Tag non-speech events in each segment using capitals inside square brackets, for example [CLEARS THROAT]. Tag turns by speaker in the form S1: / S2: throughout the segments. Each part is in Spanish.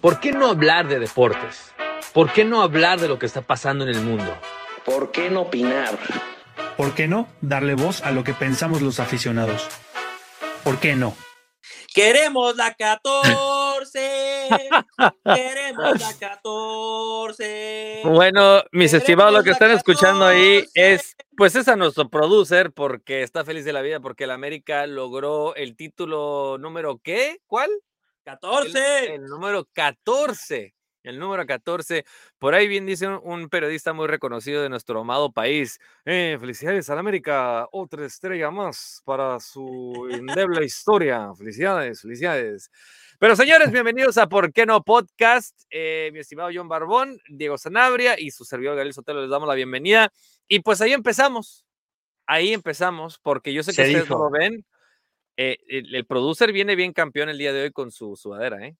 S1: ¿Por qué no hablar de deportes? ¿Por qué no hablar de lo que está pasando en el mundo?
S2: ¿Por qué no opinar?
S3: ¿Por qué no darle voz a lo que pensamos los aficionados? ¿Por qué no?
S4: Queremos la 14. Queremos la 14.
S1: Bueno, mis
S4: Queremos
S1: estimados, lo que están escuchando ahí
S4: 14.
S1: es, pues es a nuestro producer porque está feliz de la vida porque el América logró el título número ¿qué? ¿Cuál?
S4: 14.
S1: El número 14. El número 14. Por ahí bien dice un, un periodista muy reconocido de nuestro amado país. "Eh, felicidades al América. Otra estrella más para su endeble historia. Felicidades, felicidades. Pero señores, [LAUGHS] bienvenidos a ¿Por qué no Podcast? Eh, mi estimado John Barbón, Diego Sanabria y su servidor Gabriel Sotelo les damos la bienvenida. Y pues ahí empezamos. Ahí empezamos, porque yo sé que
S3: Se
S1: ustedes
S3: dijo.
S1: no lo ven. Eh, el, el producer viene bien campeón el día de hoy con su sudadera, ¿eh?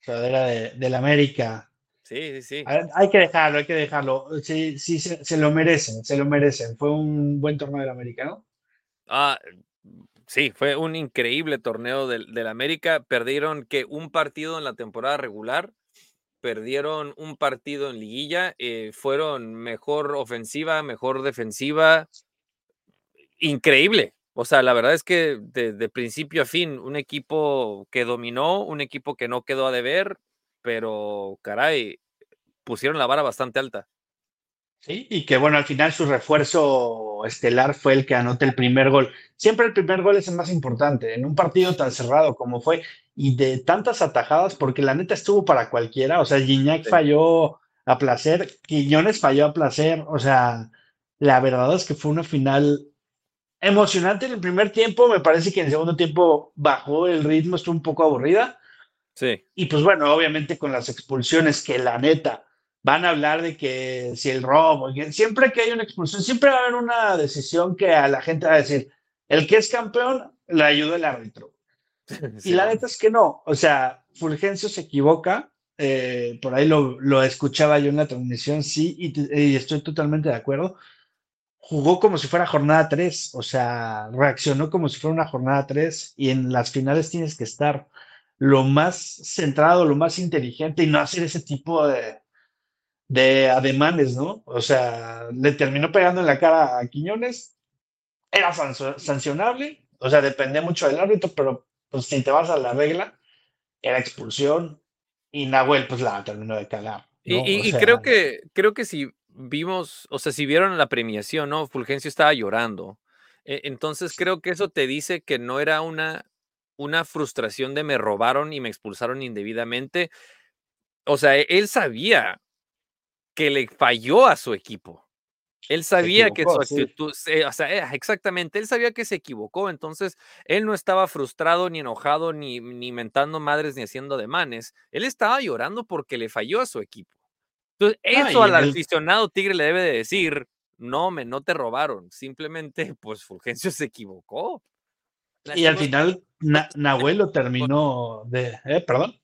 S5: Sudadera de, del América.
S1: Sí, sí, sí.
S5: Ver, hay que dejarlo, hay que dejarlo. Sí, sí, se, se lo merecen, se lo merecen. Fue un buen torneo del América, ¿no?
S1: Ah, sí, fue un increíble torneo del, del América. Perdieron que un partido en la temporada regular, perdieron un partido en liguilla, eh, fueron mejor ofensiva, mejor defensiva. Increíble. O sea, la verdad es que de, de principio a fin, un equipo que dominó, un equipo que no quedó a deber, pero caray, pusieron la vara bastante alta.
S5: Sí, y que bueno, al final su refuerzo estelar fue el que anota el primer gol. Siempre el primer gol es el más importante en un partido tan cerrado como fue y de tantas atajadas, porque la neta estuvo para cualquiera. O sea, Gignac
S1: Sí.
S5: falló a placer, Quiñones falló a placer. O sea, la verdad es que fue una final emocionante en el primer tiempo. Me parece que en el segundo tiempo bajó el ritmo, estuvo un poco aburrida.
S1: Sí,
S5: Y pues bueno, obviamente con las expulsiones que la neta van a hablar de que si el robo, que siempre que hay una expulsión, siempre va a haber una decisión que a la gente va a decir, el que es campeón le ayuda el árbitro.
S1: sí. [LAUGHS]
S5: Y la neta es que no, o sea, Fulgencio se equivoca, eh, por ahí lo, lo escuchaba yo en la transmisión, sí, y estoy totalmente de acuerdo. Jugó como si fuera jornada 3, o sea, reaccionó como si fuera una jornada 3 y en las finales tienes que estar lo más centrado, lo más inteligente y no hacer ese tipo de, de ademanes, ¿no? O sea, le terminó pegando en la cara a Quiñones, era sancio- sancionable, o sea, depende mucho del árbitro, pero pues si te vas a la regla, era expulsión y Nahuel pues la terminó de cagar.
S1: Y,
S5: ¿no?
S1: y-
S5: O
S1: y
S5: sea,
S1: creo que creo que si vimos, o sea, si vieron la premiación, ¿no? Fulgencio estaba llorando. E- Entonces creo que eso te dice que no era una, una frustración de me robaron y me expulsaron indebidamente. O sea, e- él sabía que le falló a su equipo. Él sabía que su
S5: sí.
S1: actitud, se- o sea, eh, exactamente, él sabía que se equivocó, entonces él no estaba frustrado, ni enojado, ni, ni mentando madres, ni haciendo ademanes. Él estaba llorando porque le falló a su equipo. Entonces, eso al
S5: el-
S1: aficionado Tigre le debe de decir, no, me, no te robaron, simplemente, pues Fulgencio se equivocó.
S5: y al final Na- Nahuel lo terminó de... ¿eh? Perdón.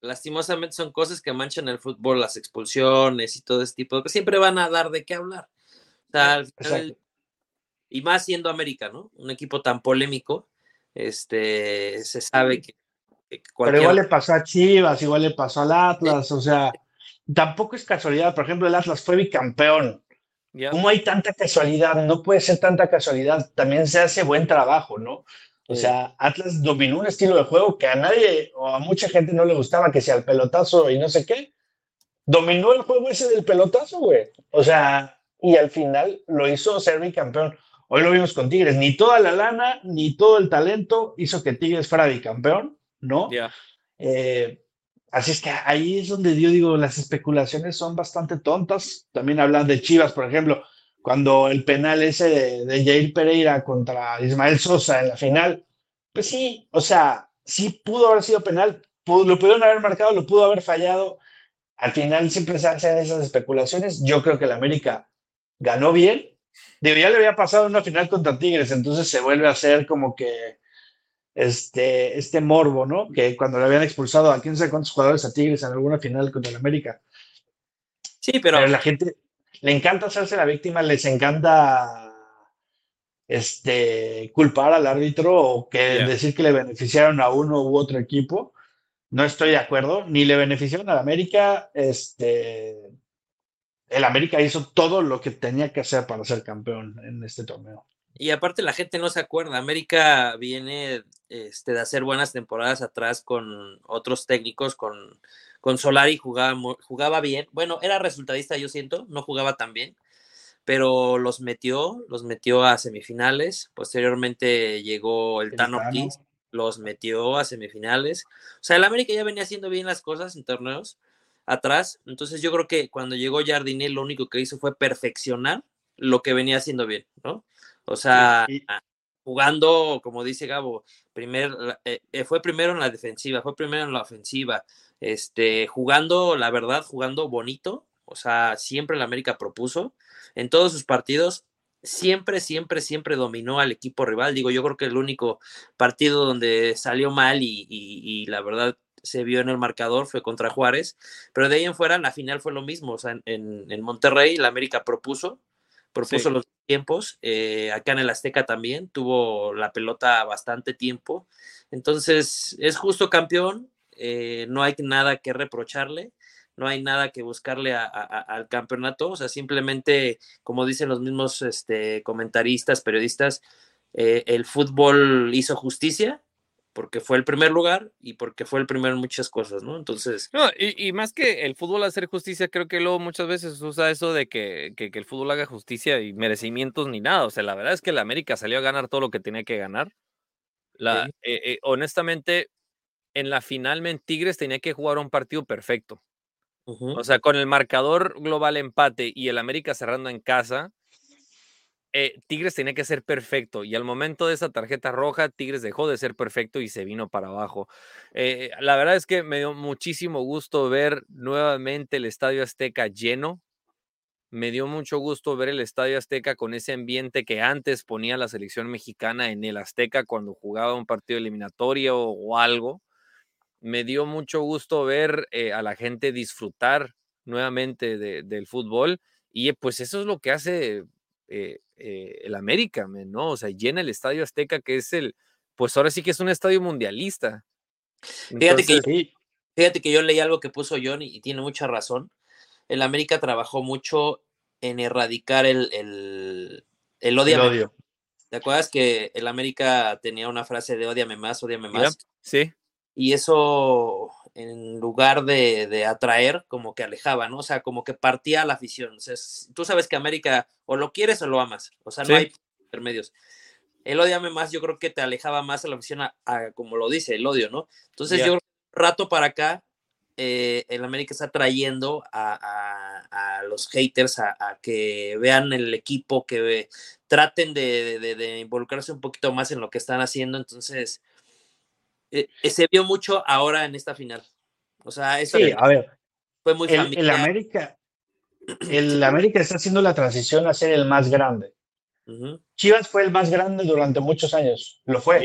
S4: Lastimosamente son cosas que manchan el fútbol, las expulsiones y todo ese tipo de cosas. Siempre van a dar de qué hablar. O sea, al final,
S5: Exacto.
S4: y más siendo América, ¿no? Un equipo tan polémico, este, se sabe que, que
S5: Pero igual le pasó a Chivas, igual le pasó al Atlas, o sea, tampoco es casualidad. Por ejemplo, el Atlas fue bicampeón.
S1: ¿ya?
S5: ¿Cómo hay tanta casualidad? No puede ser tanta casualidad. También se hace buen trabajo, ¿no? O sea, Atlas dominó un estilo de juego que a nadie o a mucha gente no le gustaba, que sea el pelotazo y no sé qué. Dominó el juego ese del pelotazo, güey. O sea, y al final lo hizo ser bicampeón. Hoy lo vimos con Tigres. Ni toda la lana, ni todo el talento hizo que Tigres fuera bicampeón, ¿no?
S1: Ya.
S5: Eh, así es que ahí es donde yo digo, las especulaciones son bastante tontas. También hablan de Chivas, por ejemplo, cuando el penal ese de, Jair Pereira contra Ismael Sosa en la final, pues sí, o sea, sí pudo haber sido penal, pudo- lo pudieron haber marcado, lo pudo haber fallado. Al final siempre se hacen esas especulaciones. Yo creo que el América ganó bien. Ya le había pasado una final contra Tigres, entonces se vuelve a hacer como que este, este morbo, ¿no? Que cuando le habían expulsado a quién sabe cuántos jugadores a Tigres en alguna final contra el América.
S4: Sí, pero,
S5: Pero la gente le encanta hacerse la víctima, les encanta este, culpar al árbitro o que decir que le beneficiaron a uno u otro equipo. no estoy de acuerdo, ni le benefició al América. Este, el América hizo todo lo que tenía que hacer para ser campeón en este torneo.
S4: Y aparte la gente no se acuerda, América viene este, de hacer buenas temporadas atrás con otros técnicos, con, con Solari jugaba, jugaba bien, bueno, era resultadista yo siento, no jugaba tan bien, pero los metió, los metió a semifinales, posteriormente llegó el, Tano Ortiz, los metió a semifinales, o sea, el América ya venía haciendo bien las cosas en torneos atrás, entonces yo creo que cuando llegó Jardiné lo único que hizo fue perfeccionar lo que venía haciendo bien, ¿no? O sea, ah, jugando, como dice Gabo, primer, eh, eh, fue primero en la defensiva, fue primero en la ofensiva, este, jugando, la verdad, jugando bonito, o sea, siempre el América propuso, en todos sus partidos, siempre, siempre, siempre dominó al equipo rival. Digo, yo creo que el único partido donde salió mal y, la verdad se vio en el marcador fue contra Juárez, pero de ahí en fuera la final fue lo mismo, o sea, en, en Monterrey la América propuso, propuso los tiempos. Eh, acá en el Azteca también tuvo la pelota bastante tiempo. Entonces, es justo campeón. Eh, no hay nada que reprocharle. No hay nada que buscarle al campeonato. O sea, simplemente, como dicen los mismos este, comentaristas, periodistas, eh, el fútbol hizo justicia porque fue el primer lugar y porque fue el primero en muchas cosas, ¿no? Entonces.
S1: No, y, más que el fútbol hacer justicia, creo que luego muchas veces usa eso de que, que, el fútbol haga justicia y merecimientos ni nada. O sea, la verdad es que la América salió a ganar todo lo que tenía que ganar. La, eh, eh, honestamente, en la final en Tigres tenía que jugar un partido perfecto. O sea, con el marcador global empate y el América cerrando en casa, eh, Tigres tenía que ser perfecto y al momento de esa tarjeta roja, Tigres dejó de ser perfecto y se vino para abajo. Eh, la verdad es que me dio muchísimo gusto ver nuevamente el Estadio Azteca lleno. Me dio mucho gusto ver el Estadio Azteca con ese ambiente que antes ponía la selección mexicana en el Azteca cuando jugaba un partido eliminatorio o algo. Me dio mucho gusto ver eh, a la gente disfrutar nuevamente del fútbol y pues eso es lo que hace eh, el América, ¿no? O sea, llena el Estadio Azteca, que es el, pues ahora sí que es un estadio mundialista.
S4: fíjate, que, fíjate que yo leí algo que puso John y, tiene mucha razón. El América trabajó mucho en erradicar el, el, el, odio. ¿Te acuerdas que el América tenía una frase de odiame más, odiame más?
S1: Sí.
S4: Y eso en lugar de, atraer, como que alejaba, ¿no? O sea, como que partía la afición. O sea, tú sabes que América o lo quieres o lo amas. O sea, no hay intermedios. El odiame más, yo creo que te alejaba más a la afición, a, como lo dice, el odio, ¿no? Entonces, yo rato para acá, eh, el América está trayendo a, a, los haters a, que vean el equipo, que traten de, de, involucrarse un poquito más en lo que están haciendo. Entonces, eh, eh, se vio mucho ahora en esta final. O sea, eso
S5: sí, a ver, fue muy el, el América, [CLEARS THROAT] el América está haciendo la transición a ser el más grande. Chivas fue el más grande durante muchos años, lo fue.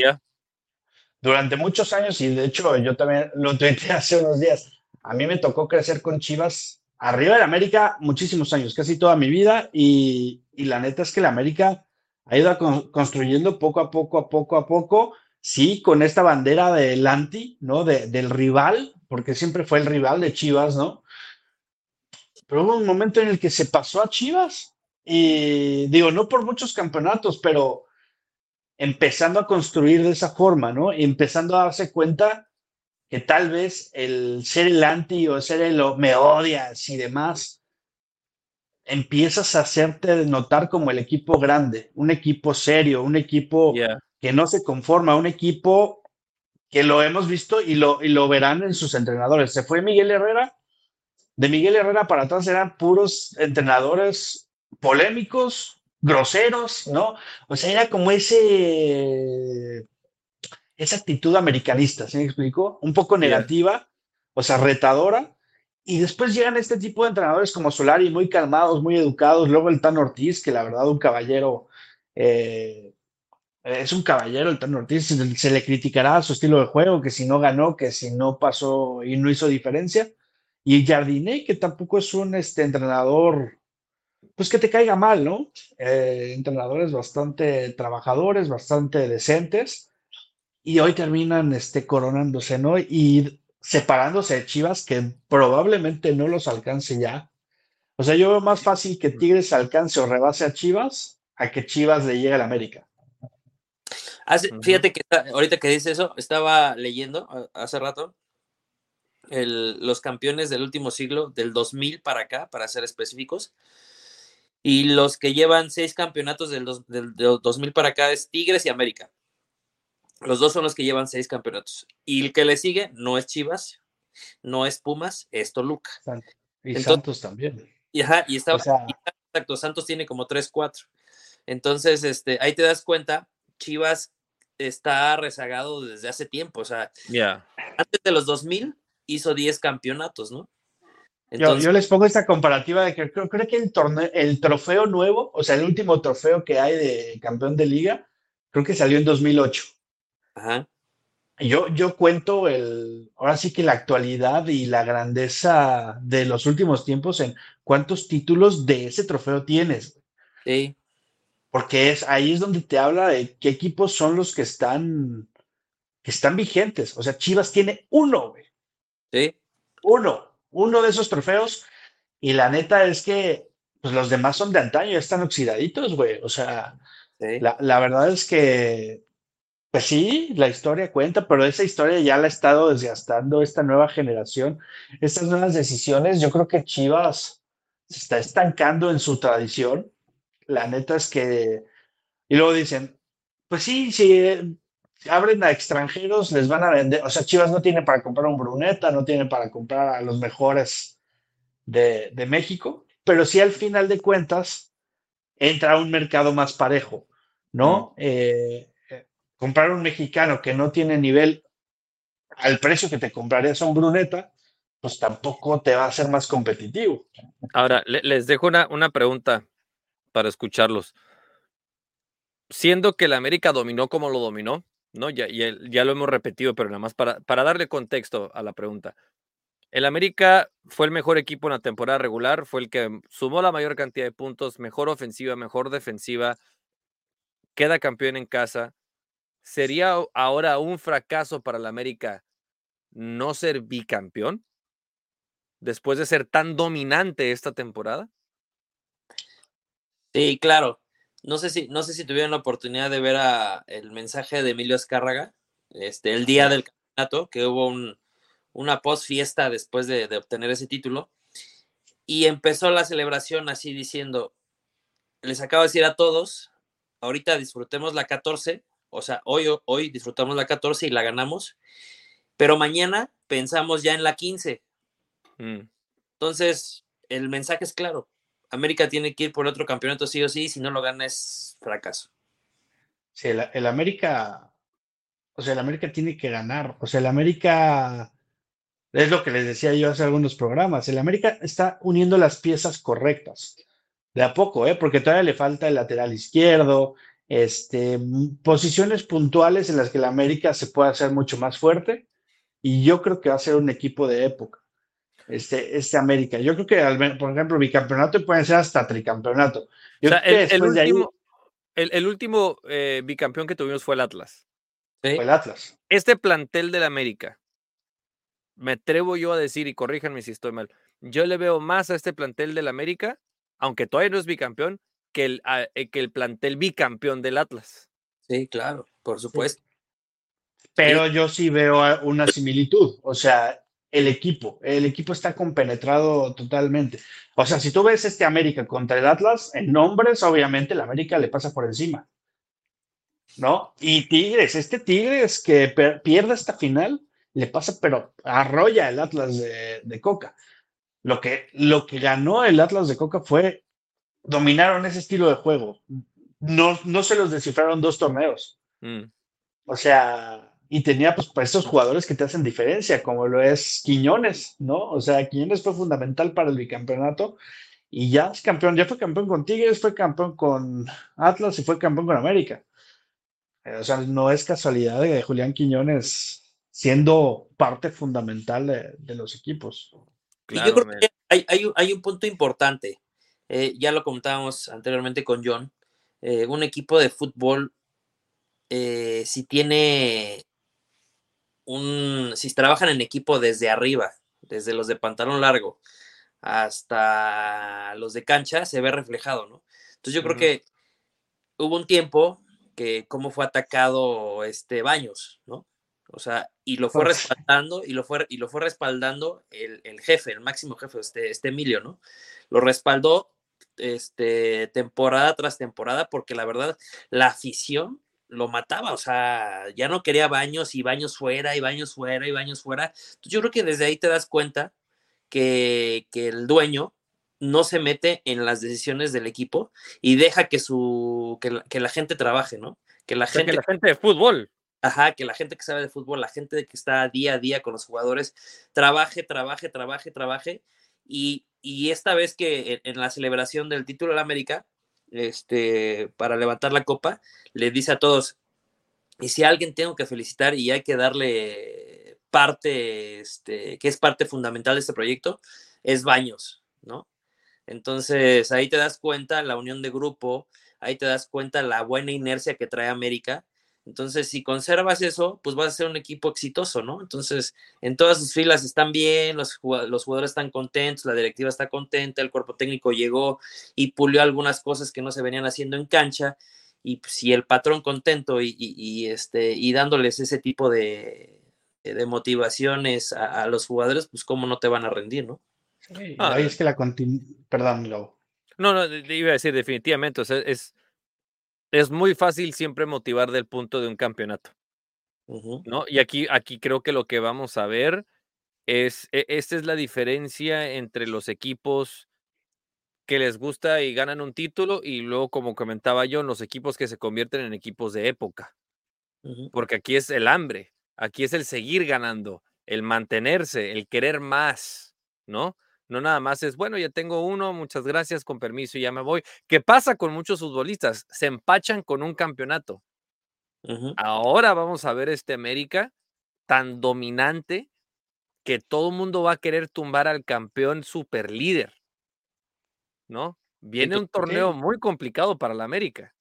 S5: Durante muchos años, y de hecho yo también [LAUGHS] lo tuiteé hace unos días, a mí me tocó crecer con Chivas arriba del América muchísimos años, casi toda mi vida, y, y la neta es que el América ha ido construyendo poco a poco, a poco a poco, sí, con esta bandera del anti, ¿no? del rival, porque siempre fue el rival de Chivas, ¿no? Pero hubo un momento en el que se pasó a Chivas y digo, no por muchos campeonatos, pero empezando a construir de esa forma, ¿no? Empezando a darse cuenta que tal vez el ser el anti o ser el me odias y demás, empiezas a hacerte notar como el equipo grande, un equipo serio, un equipo que no se conforma, un equipo que lo hemos visto y lo, y lo verán en sus entrenadores. Se fue Miguel Herrera, de Miguel Herrera para atrás eran puros entrenadores polémicos, groseros, ¿no? O sea, era como ese, esa actitud americanista, ¿sí me explico? Un poco negativa, o sea, retadora. Y después llegan este tipo de entrenadores como Solari, muy calmados, muy educados. Luego el Tan Ortiz, que la verdad un caballero eh, es un caballero el Tano Ortiz, se le criticará su estilo de juego, que si no ganó, que si no pasó y no hizo diferencia. Y Jardiné, que tampoco es un este, entrenador, pues que te caiga mal, ¿no? Eh, entrenadores bastante trabajadores, bastante decentes, y hoy terminan este, coronándose, ¿no? Y separándose de Chivas, que probablemente no los alcance ya. O sea, yo veo más fácil que Tigres alcance o rebase a Chivas a que Chivas le llegue al América.
S4: Fíjate que ahorita que dice eso, estaba leyendo hace rato los campeones del último siglo, del 2000 para acá, para ser específicos. Y los que llevan seis campeonatos del, del 2000 para acá es Tigres y América. Los dos son los que llevan seis campeonatos. Y el que le sigue no es Chivas, no es Pumas, es Toluca.
S5: Y Santos también.
S4: Y, y está, exacto, Santos tiene como tres, cuatro. Entonces, este, ahí te das cuenta, Chivas está rezagado desde hace tiempo. O sea, antes de los 2000 hizo 10 campeonatos, ¿no?
S5: yo, les pongo esta comparativa de que creo, creo que el, torneo, el trofeo nuevo, o sea, el último trofeo que hay de campeón de liga, creo que salió en 2008. Ajá. Yo, yo cuento el, ahora sí que la actualidad y la grandeza de los últimos tiempos en cuántos títulos de ese trofeo tienes.
S4: Sí.
S5: Porque es, ahí es donde te habla de qué equipos son los que están, que están vigentes. O sea, Chivas tiene uno, güey.
S4: Sí.
S5: Uno, uno de esos trofeos. Y la neta es que pues los demás son de antaño, ya están oxidaditos, güey. O sea, la, la, verdad es que pues sí, la historia cuenta, pero esa historia ya la ha estado desgastando esta nueva generación, estas nuevas decisiones. Yo creo que Chivas se está estancando en su tradición. La neta es que, y luego dicen, pues sí, si abren a extranjeros, les van a vender, o sea, Chivas no tiene para comprar un Bruneta, no tiene para comprar a los mejores de, México, pero sí al final de cuentas entra a un mercado más parejo, ¿no? Eh, comprar un mexicano que no tiene nivel al precio que te comprarías a un Bruneta, pues tampoco te va a ser más competitivo.
S1: Ahora, les dejo una, una pregunta para escucharlos. Siendo que el América dominó como lo dominó, ¿no? Ya, ya, ya lo hemos repetido, pero nada más para, para darle contexto a la pregunta. El América fue el mejor equipo en la temporada regular, fue el que sumó la mayor cantidad de puntos, mejor ofensiva, mejor defensiva, queda campeón en casa, ¿Sería ahora un fracaso para el América no ser bicampeón? Después de ser tan dominante esta temporada.
S4: Sí, claro. No sé si, no sé si tuvieron la oportunidad de ver a el mensaje de Emilio Escárraga, este, el día del campeonato, que hubo un, una post fiesta después de, de obtener ese título. Y empezó la celebración así diciendo, les acabo de decir a todos, ahorita disfrutemos la 14 o sea, hoy, hoy disfrutamos la 14 y la ganamos, pero mañana pensamos ya en la 15. Mm. Entonces, el mensaje es claro. América tiene que ir por otro campeonato sí o sí, si no lo gana es fracaso.
S5: Sí, el, América, o sea, el América tiene que ganar. O sea, el América, es lo que les decía yo hace algunos programas, el América está uniendo las piezas correctas. De a poco, ¿eh? porque todavía le falta el lateral izquierdo, este, posiciones puntuales en las que la América se puede hacer mucho más fuerte y yo creo que va a ser un equipo de época. Este, este América. Yo creo que, por ejemplo, bicampeonato puede ser hasta tricampeonato.
S1: el, último, el, último eh, bicampeón que tuvimos fue el Atlas.
S5: Fue el Atlas.
S1: Este plantel del América, me atrevo yo a decir, y corríjanme si estoy mal, yo le veo más a este plantel del América, aunque todavía no es bicampeón, que el, eh, que el plantel bicampeón del Atlas.
S4: Sí, claro, por supuesto.
S5: Pero yo sí veo una similitud, o sea, el equipo, el equipo está compenetrado totalmente. O sea, si tú ves este América contra el Atlas, en nombres, obviamente, el América le pasa por encima. ¿No? Y Tigres, este Tigres que pierde esta final, le pasa, pero arrolla el Atlas de, de Coca. Lo que, lo que ganó el Atlas de Coca fue dominaron ese estilo de juego. No, no se los descifraron dos torneos. Mm. O sea, y tenía pues para estos jugadores que te hacen diferencia, como lo es Quiñones, ¿no? O sea, Quiñones fue fundamental para el bicampeonato y ya es campeón, ya fue campeón con Tigres, fue campeón con Atlas y fue campeón con América. Eh, o sea, no es casualidad de Julián Quiñones siendo parte fundamental de, los equipos.
S4: y yo creo que hay, hay un punto importante. Eh, ya lo comentábamos anteriormente con John, eh, un equipo de fútbol, eh, si tiene un, si trabajan en equipo desde arriba, desde los de pantalón largo hasta los de cancha, se ve reflejado, ¿no? Entonces yo creo que hubo un tiempo que cómo fue atacado este Baños, ¿no? O sea, y lo fue respaldando, y lo fue, y lo fue respaldando el, jefe, el máximo jefe, este, este Emilio, ¿no? Lo respaldó este, temporada tras temporada, porque la verdad, la afición lo mataba, o sea, ya no quería baños y baños fuera y baños fuera y baños fuera. Entonces yo creo que desde ahí te das cuenta que, el dueño no se mete en las decisiones del equipo y deja que su que la, gente trabaje, ¿no? Que la gente
S1: que la gente de fútbol
S4: Ajá, que la gente que sabe de fútbol, la gente que está día a día con los jugadores, trabaje, trabaje, trabaje, trabaje. Y, esta vez que en, la celebración del título de la América, este, para levantar la copa, le dice a todos, y si alguien tengo que felicitar y hay que darle parte, este, que es parte fundamental de este proyecto, es Baños, ¿no? Entonces ahí te das cuenta la unión de grupo, ahí te das cuenta la buena inercia que trae América entonces, si conservas eso, pues vas a ser un equipo exitoso, ¿no? Entonces, en todas sus filas están bien, los, jugadores están contentos, la directiva está contenta, el cuerpo técnico llegó y pulió algunas cosas que no se venían haciendo en cancha. Y pues, si el patrón contento y, este, y dándoles ese tipo de, de motivaciones a, los jugadores, pues cómo no te van a rendir, ¿no?
S5: ahí es que la Perdón, Lobo.
S1: No, no, iba a decir definitivamente, o sea, es es muy fácil siempre motivar del punto de un campeonato. ¿no? Y aquí, aquí creo que lo que vamos a ver es, e, esta es la diferencia entre los equipos que les gusta y ganan un título y luego, como comentaba yo, los equipos que se convierten en equipos de época. Porque aquí es el hambre, aquí es el seguir ganando, el mantenerse, el querer más, ¿no? No nada más es, bueno, ya tengo uno, muchas gracias, con permiso y ya me voy. ¿Qué pasa con muchos futbolistas? Se empachan con un campeonato. Ahora vamos a ver este América tan dominante que todo el mundo va a querer tumbar al campeón super líder. ¿No? Viene un torneo muy complicado para la América.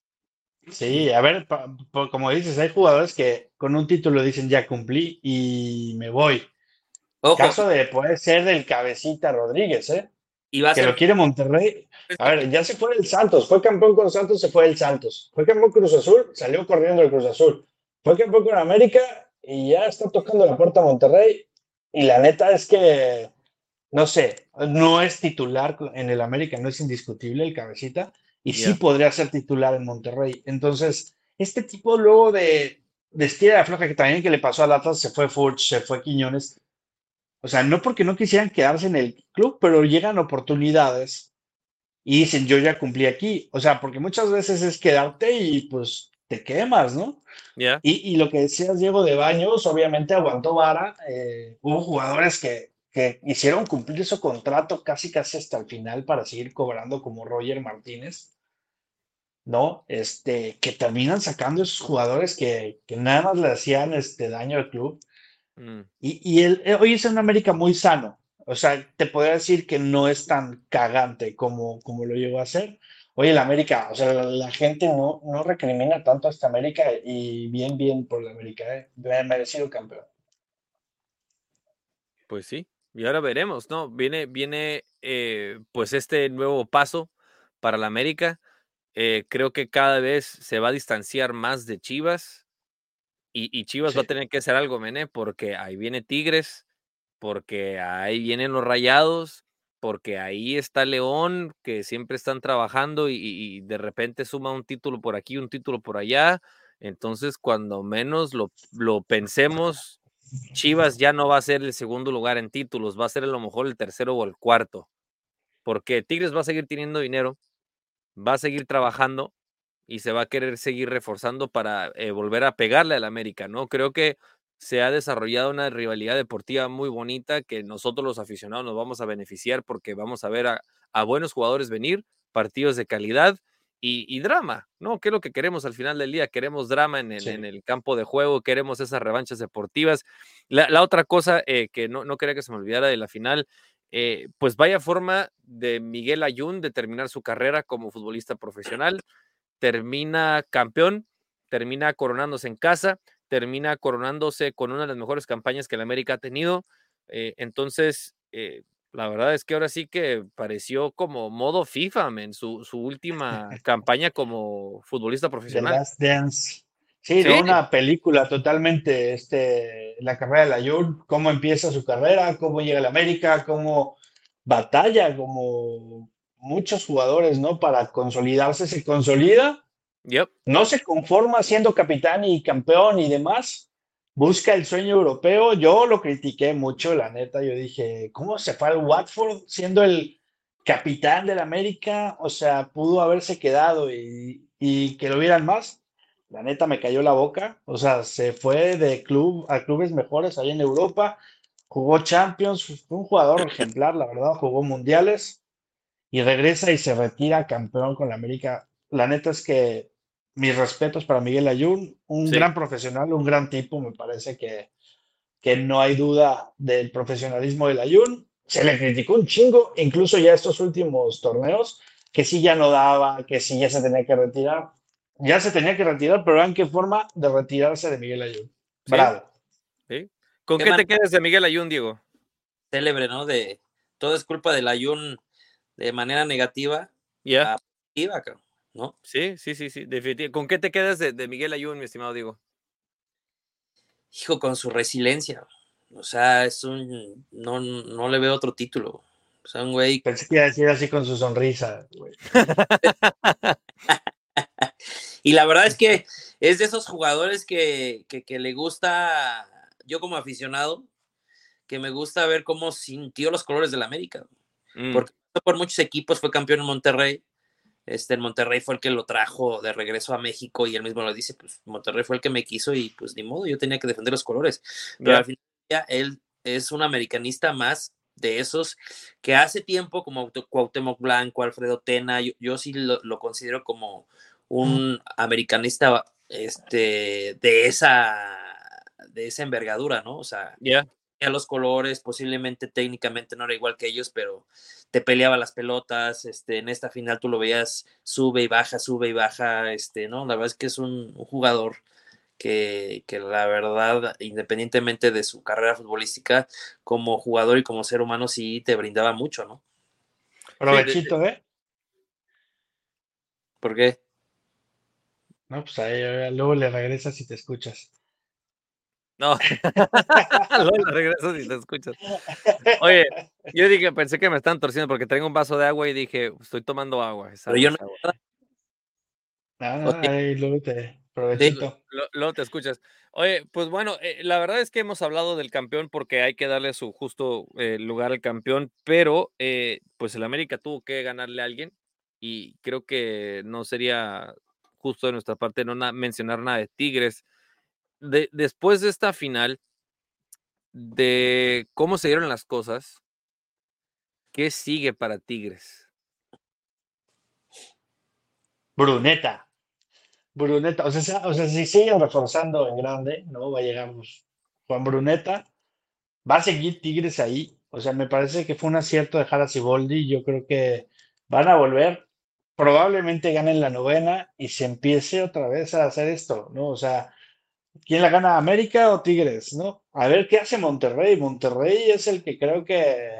S5: Sí, a ver, como dices, hay jugadores que con un título dicen ya cumplí y me voy. Caso de puede ser del cabecita Rodríguez, ¿eh? que lo quiere Monterrey. A ver, ya se fue el Santos, fue campeón con Santos, se fue el Santos. Fue campeón Cruz Azul, salió corriendo el Cruz Azul. Fue campeón con América y ya está tocando la puerta a Monterrey. Y la neta es que, no sé, no es titular en el América, no es indiscutible el cabecita. Y sí podría ser titular en Monterrey. Entonces, este tipo luego de, de estira de floja que también que le pasó al Atlas, se fue Furch, se fue Quiñones o sea, no porque no quisieran quedarse en el club, pero llegan oportunidades y dicen, yo ya cumplí aquí. O sea, porque muchas veces es quedarte y pues te quemas, ¿no? Y, lo que decías, Diego, de Baños, obviamente aguantó vara. Eh, hubo jugadores que, que hicieron cumplir su contrato casi casi hasta el final para seguir cobrando como Roger Martínez. ¿no? Este, que terminan sacando esos jugadores que, que nada más le hacían este daño al club. Mm. Y, el, eh, hoy es un América muy sano. O sea, te podría decir que no es tan cagante como, como lo llegó a ser. Hoy el América, o sea, la, gente no, no recrimina tanto a esta América y bien, bien por la América, ¿eh? merecido campeón.
S1: Pues sí, y ahora veremos, ¿no? Viene, viene eh, pues este nuevo paso para la América. Eh, creo que cada vez se va a distanciar más de Chivas. Y, Chivas va a tener que hacer algo, Mene, porque ahí viene Tigres, porque ahí vienen los Rayados, porque ahí está León, que siempre están trabajando y, de repente suma un título por aquí, un título por allá. Entonces, cuando menos lo, lo, pensemos, Chivas ya no va a ser el segundo lugar en títulos, va a ser a lo mejor el tercero o el cuarto, porque Tigres va a seguir teniendo dinero, va a seguir trabajando y se va a querer seguir reforzando para eh, volver a pegarle al América, ¿no? Creo que se ha desarrollado una rivalidad deportiva muy bonita que nosotros los aficionados nos vamos a beneficiar porque vamos a ver a, buenos jugadores venir, partidos de calidad y, drama, ¿no? ¿Qué es lo que queremos al final del día? Queremos drama en el, en el campo de juego, queremos esas revanchas deportivas. La, otra cosa eh, que no, no quería que se me olvidara de la final, eh, pues vaya forma de Miguel Ayun de terminar su carrera como futbolista profesional termina campeón, termina coronándose en casa, termina coronándose con una de las mejores campañas que el América ha tenido. Eh, entonces, eh, la verdad es que ahora sí que pareció como modo FIFA, en su, su, última [LAUGHS] campaña como futbolista profesional.
S5: The Last Dance. Sí, ¿Sí? una película totalmente, este, la carrera de la Jun, cómo empieza su carrera, cómo llega a la América, cómo batalla, como muchos jugadores, ¿no? Para consolidarse, se consolida,
S1: yep.
S5: no se conforma siendo capitán y campeón y demás, busca el sueño europeo. Yo lo critiqué mucho, la neta. Yo dije, ¿cómo se fue al Watford siendo el capitán del América? O sea, pudo haberse quedado y, y, que lo vieran más. La neta me cayó la boca. O sea, se fue de club a clubes mejores ahí en Europa. Jugó Champions, fue un jugador [LAUGHS] ejemplar, la verdad, jugó mundiales y regresa y se retira campeón con la América. La neta es que mis respetos para Miguel Ayun, un sí. gran profesional, un gran tipo, me parece que, que no hay duda del profesionalismo del Ayun. Se le criticó un chingo, incluso ya estos últimos torneos, que sí ya no daba, que sí ya se tenía que retirar. Ya se tenía que retirar, pero vean qué forma de retirarse de Miguel Ayun. Bravo.
S1: Sí. ¿Con qué, qué te quedas de Miguel Ayun, Diego?
S4: Célebre, ¿no? De todo es culpa del Ayun de manera negativa
S1: yeah.
S4: a positiva, ¿no?
S1: Sí, sí, sí, sí, definitivamente. ¿Con qué te quedas de, de, Miguel Ayun, mi estimado Diego?
S4: Hijo, con su resiliencia. O sea, es un. No, no le veo otro título. O sea, un güey.
S5: Pensé que iba a decir así con su sonrisa, güey. [LAUGHS]
S4: y la verdad es que es de esos jugadores que, que, que le gusta. Yo, como aficionado, que me gusta ver cómo sintió los colores del América. Mm. Porque por muchos equipos, fue campeón en Monterrey. Este, en Monterrey fue el que lo trajo de regreso a México y él mismo lo dice, pues Monterrey fue el que me quiso y pues ni modo, yo tenía que defender los colores. Pero yeah. al final él es un americanista más de esos que hace tiempo, como Cuauhtémoc Blanco, Alfredo Tena, yo, yo sí lo, lo, considero como un americanista este, de esa de esa envergadura, ¿no? O sea,
S1: yeah
S4: a los colores, posiblemente técnicamente no era igual que ellos, pero te peleaba las pelotas, este, en esta final tú lo veías sube y baja, sube y baja, este, ¿no? La verdad es que es un, un jugador que, que, la verdad, independientemente de su carrera futbolística, como jugador y como ser humano, sí te brindaba mucho, ¿no?
S5: Provechito, ¿eh?
S4: ¿Por qué?
S5: No, pues ahí luego le regresas y te escuchas.
S1: No, [LAUGHS] luego regreso si te escuchas. Oye, yo dije, pensé que me están torciendo porque traigo un vaso de agua y dije, estoy tomando agua.
S4: Pero yo no.
S5: Ah, ahí luego te provechito.
S1: Luego, luego te escuchas. Oye, pues bueno, eh, la verdad es que hemos hablado del campeón porque hay que darle su justo eh, lugar al campeón, pero eh, pues el América tuvo que ganarle a alguien y creo que no sería justo de nuestra parte no na mencionar nada de Tigres de, después de esta final, de cómo se dieron las cosas, ¿qué sigue para Tigres?
S5: Bruneta. Bruneta. O sea, o sea, si siguen reforzando en grande, ¿no? Va a llegar Juan Bruneta. Va a seguir Tigres ahí. O sea, me parece que fue un acierto dejar a Ciboldi. Yo creo que van a volver. Probablemente ganen la novena y se empiece otra vez a hacer esto, ¿no? O sea, ¿Quién la gana, América o Tigres? ¿No? A ver qué hace Monterrey. Monterrey es el que creo que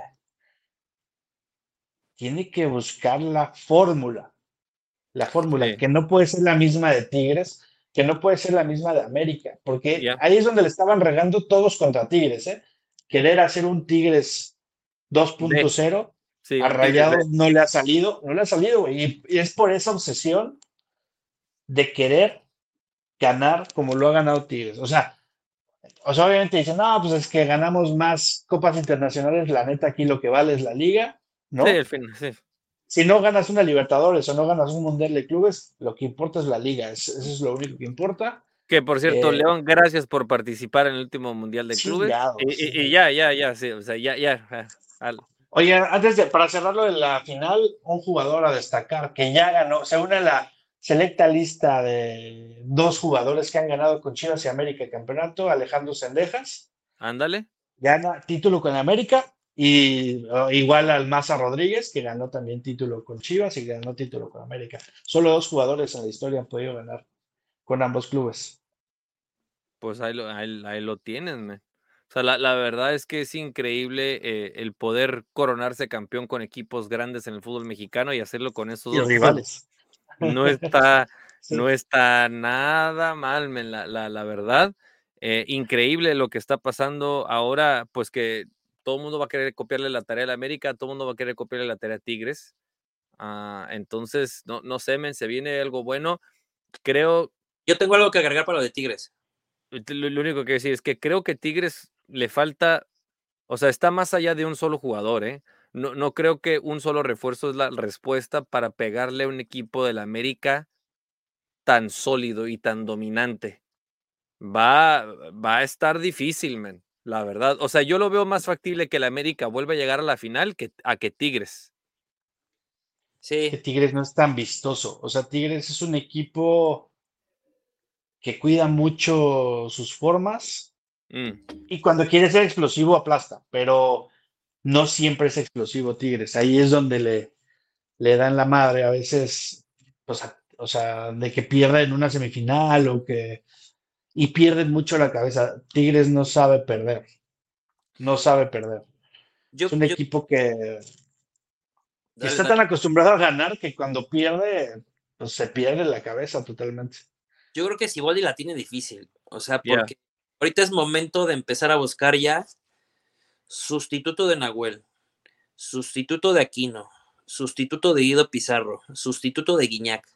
S5: tiene que buscar la fórmula. La fórmula, sí. que no puede ser la misma de Tigres, que no puede ser la misma de América, porque yeah. ahí es donde le estaban regando todos contra Tigres, ¿eh? Querer hacer un Tigres 2.0, sí, a Rayados no le ha salido, no le ha salido, y, y es por esa obsesión de querer ganar como lo ha ganado Tigres. O sea, o sea, obviamente dicen, no, pues es que ganamos más copas internacionales, la neta aquí lo que vale es la liga, ¿no?
S1: Sí, el fin, sí.
S5: Si no ganas una Libertadores o no ganas un Mundial de Clubes, lo que importa es la liga, es, eso es lo único que importa.
S1: Que por cierto, eh, León, gracias por participar en el último Mundial de Clubes. Y, sí. y, y, ya, ya, ya, sí, o sea, ya, ya. Al...
S5: Oye, antes de, para cerrarlo de la final, un jugador a destacar que ya ganó, se une a la selecta lista de dos jugadores que han ganado con Chivas y América el campeonato, Alejandro Sendejas.
S1: Ándale.
S5: Gana título con América y uh, igual al Maza Rodríguez, que ganó también título con Chivas y ganó título con América. Solo dos jugadores en la historia han podido ganar con ambos clubes.
S1: Pues ahí lo, ahí, ahí lo tienes, man. O sea, la, la, verdad es que es increíble eh, el poder coronarse campeón con equipos grandes en el fútbol mexicano y hacerlo con esos
S5: y dos rivales.
S1: No está, [LAUGHS] sí. no está nada mal, la, la, la verdad. Eh, increíble lo que está pasando ahora, pues que todo el mundo va a querer copiarle la tarea a la América, todo el mundo va a querer copiarle la tarea a Tigres. Uh, entonces, no, no sé, men, se viene algo bueno. Creo.
S4: Yo tengo algo que agregar para lo de Tigres.
S1: Lo, lo único que decir es que creo que Tigres le falta, o sea, está más allá de un solo jugador, ¿eh? No, no creo que un solo refuerzo es la respuesta para pegarle a un equipo de la América tan sólido y tan dominante. Va, va a estar difícil, man, la verdad. O sea, yo lo veo más factible que la América vuelva a llegar a la final que a que Tigres.
S4: Sí.
S5: Que Tigres no es tan vistoso. O sea, Tigres es un equipo que cuida mucho sus formas
S1: Mm.
S5: y cuando quiere ser explosivo aplasta, pero no siempre es explosivo Tigres. Ahí es donde le, le dan la madre a veces, o sea, o sea, de que pierden una semifinal o que... Y pierden mucho la cabeza. Tigres no sabe perder. No sabe perder.
S4: Yo,
S5: es un
S4: yo-
S5: equipo que
S4: Dale,
S5: está
S4: dale.
S5: tan acostumbrado a ganar que cuando pierde, pues se pierde la cabeza totalmente.
S4: yo creo que Siboldi la tiene difícil. O sea, porque ahorita es momento de empezar a buscar ya sustituto de Nahuel, sustituto de Aquino, sustituto de Guido Pizarro, sustituto de Guiñac.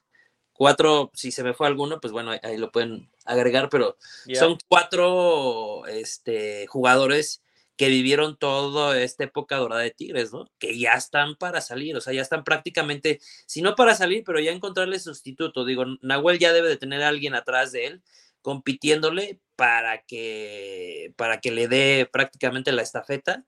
S4: Cuatro, si se me fue alguno, pues bueno, ahí, ahí lo pueden agregar, pero son cuatro este, jugadores que vivieron toda esta época dorada de Tigres, ¿no? Que ya están para salir, o sea, ya están prácticamente, si no para salir, pero ya encontrarle sustituto. Digo, Nahuel ya debe de tener a alguien atrás de él compitiéndole para que, para que le dé prácticamente la estafeta